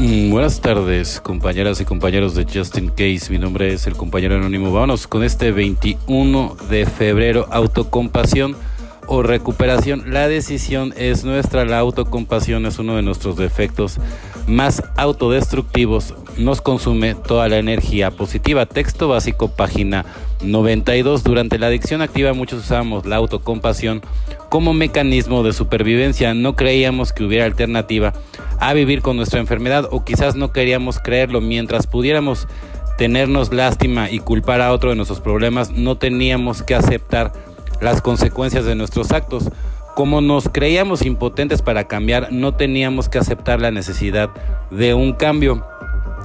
Mm, buenas tardes, compañeras y compañeros de Justin Case. Mi nombre es el compañero anónimo. Vámonos con este 21 de febrero, autocompasión o recuperación. La decisión es nuestra. La autocompasión es uno de nuestros defectos más autodestructivos. Nos consume toda la energía positiva. Texto básico, página 92. Durante la adicción activa muchos usamos la autocompasión como mecanismo de supervivencia. No creíamos que hubiera alternativa a vivir con nuestra enfermedad o quizás no queríamos creerlo mientras pudiéramos tenernos lástima y culpar a otro de nuestros problemas, no teníamos que aceptar las consecuencias de nuestros actos. Como nos creíamos impotentes para cambiar, no teníamos que aceptar la necesidad de un cambio.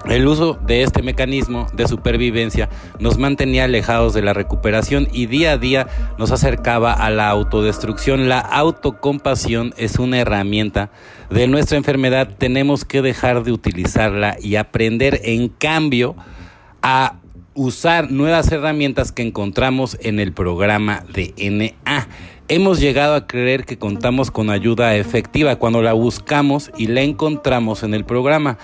El uso de este mecanismo de supervivencia nos mantenía alejados de la recuperación y día a día nos acercaba a la autodestrucción. La autocompasión es una herramienta de nuestra enfermedad. Tenemos que dejar de utilizarla y aprender en cambio a usar nuevas herramientas que encontramos en el programa de NA. Hemos llegado a creer que contamos con ayuda efectiva cuando la buscamos y la encontramos en el programa.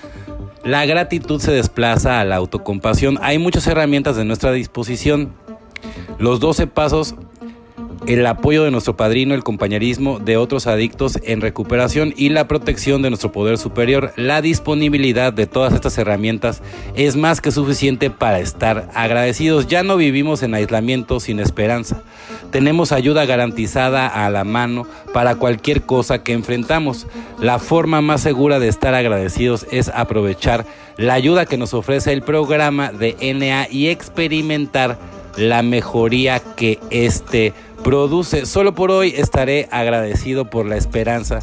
La gratitud se desplaza a la autocompasión. Hay muchas herramientas de nuestra disposición. Los 12 pasos el apoyo de nuestro padrino, el compañerismo de otros adictos en recuperación y la protección de nuestro poder superior. La disponibilidad de todas estas herramientas es más que suficiente para estar agradecidos. Ya no vivimos en aislamiento sin esperanza. Tenemos ayuda garantizada a la mano para cualquier cosa que enfrentamos. La forma más segura de estar agradecidos es aprovechar la ayuda que nos ofrece el programa de NA y experimentar la mejoría que este produce. Solo por hoy estaré agradecido por la esperanza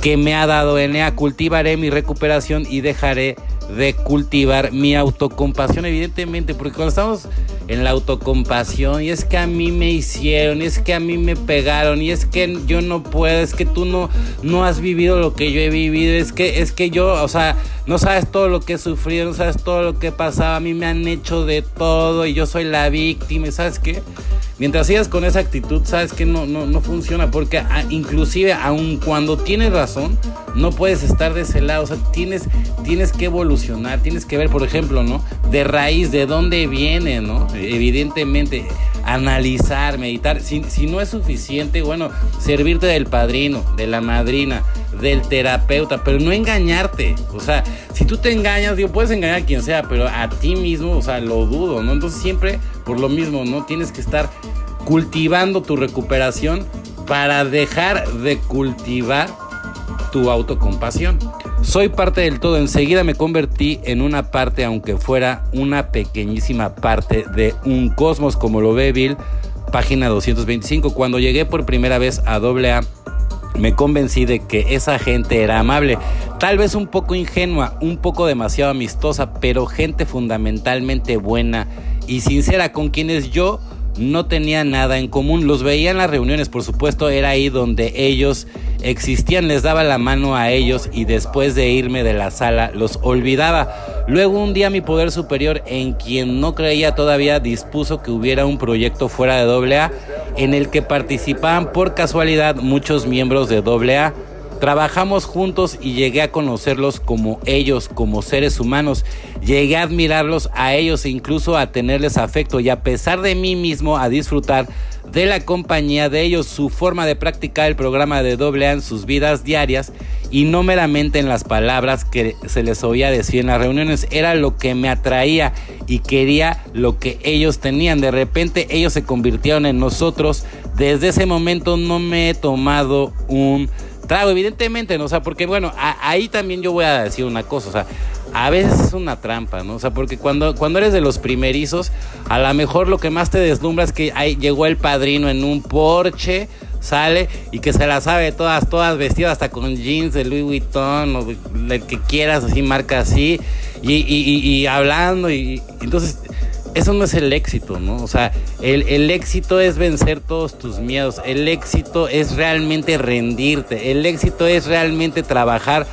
que me ha dado NA. Cultivaré mi recuperación y dejaré de cultivar mi autocompasión, evidentemente, porque cuando estamos en la autocompasión, y es que a mí me hicieron, y es que a mí me pegaron, y es que yo no puedo, es que tú no, no has vivido lo que yo he vivido, es que, es que yo, o sea, no sabes todo lo que he sufrido, no sabes todo lo que he pasado, a mí me han hecho de todo, y yo soy la víctima, ¿sabes qué? Mientras sigas con esa actitud, sabes que no, no, no funciona, porque inclusive aun cuando tienes razón, no puedes estar de ese lado, o sea, tienes, tienes que evolucionar, tienes que ver, por ejemplo, ¿no? De raíz, de dónde viene, ¿no? Evidentemente, analizar, meditar, si, si no es suficiente, bueno, servirte del padrino, de la madrina, del terapeuta, pero no engañarte, o sea, si tú te engañas, digo, puedes engañar a quien sea, pero a ti mismo, o sea, lo dudo, ¿no? Entonces siempre, por lo mismo, ¿no? Tienes que estar cultivando tu recuperación para dejar de cultivar tu autocompasión. Soy parte del todo, enseguida me convertí en una parte, aunque fuera una pequeñísima parte de un cosmos, como lo ve Bill, página 225. Cuando llegué por primera vez a AA, me convencí de que esa gente era amable, tal vez un poco ingenua, un poco demasiado amistosa, pero gente fundamentalmente buena y sincera con quienes yo no tenía nada en común. Los veía en las reuniones, por supuesto, era ahí donde ellos existían, les daba la mano a ellos y después de irme de la sala los olvidaba. Luego un día mi poder superior, en quien no creía todavía, dispuso que hubiera un proyecto fuera de AA en el que participaban por casualidad muchos miembros de AA Trabajamos juntos y llegué a conocerlos como ellos, como seres humanos. Llegué a admirarlos a ellos e incluso a tenerles afecto y a pesar de mí mismo a disfrutar de la compañía de ellos, su forma de practicar el programa de doble A en sus vidas diarias y no meramente en las palabras que se les oía decir en las reuniones, era lo que me atraía y quería lo que ellos tenían. De repente ellos se convirtieron en nosotros. Desde ese momento no me he tomado un trago, evidentemente, ¿no? O sea, porque bueno, ahí también yo voy a decir una cosa, o sea, a veces es una trampa, ¿no? O sea, porque cuando, cuando eres de los primerizos, a lo mejor lo que más te deslumbra es que ahí llegó el padrino en un Porsche sale y que se la sabe todas, todas vestidas hasta con jeans de Louis Vuitton o el que quieras, así, marca así, y, y, hablando, y, entonces eso no es el éxito, ¿no? O sea, el, éxito es vencer todos tus miedos, el éxito es realmente rendirte, el éxito es realmente trabajar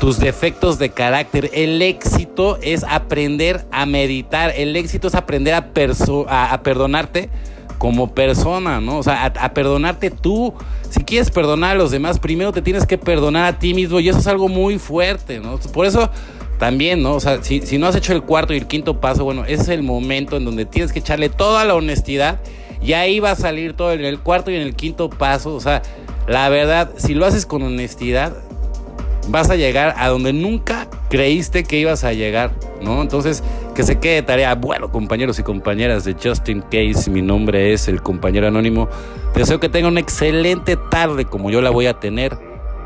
tus defectos de carácter, el éxito es aprender a meditar, el éxito es aprender a perdonarte como persona, ¿no? O sea, a, perdonarte tú. Si quieres perdonar a los demás, primero te tienes que perdonar a ti mismo y eso es algo muy fuerte, ¿no? Por eso también, ¿no? O sea, si, si no has hecho el cuarto y el quinto paso, bueno, ese es el momento en donde tienes que echarle toda la honestidad y ahí va a salir todo en el cuarto y en el quinto paso. O sea, la verdad, si lo haces con honestidad, vas a llegar a donde nunca creíste que ibas a llegar, ¿no? Entonces, que se quede tarea. Bueno, compañeros y compañeras de Justin Case, mi nombre es el compañero anónimo. Deseo que tengan una excelente tarde como yo la voy a tener.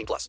18 plus.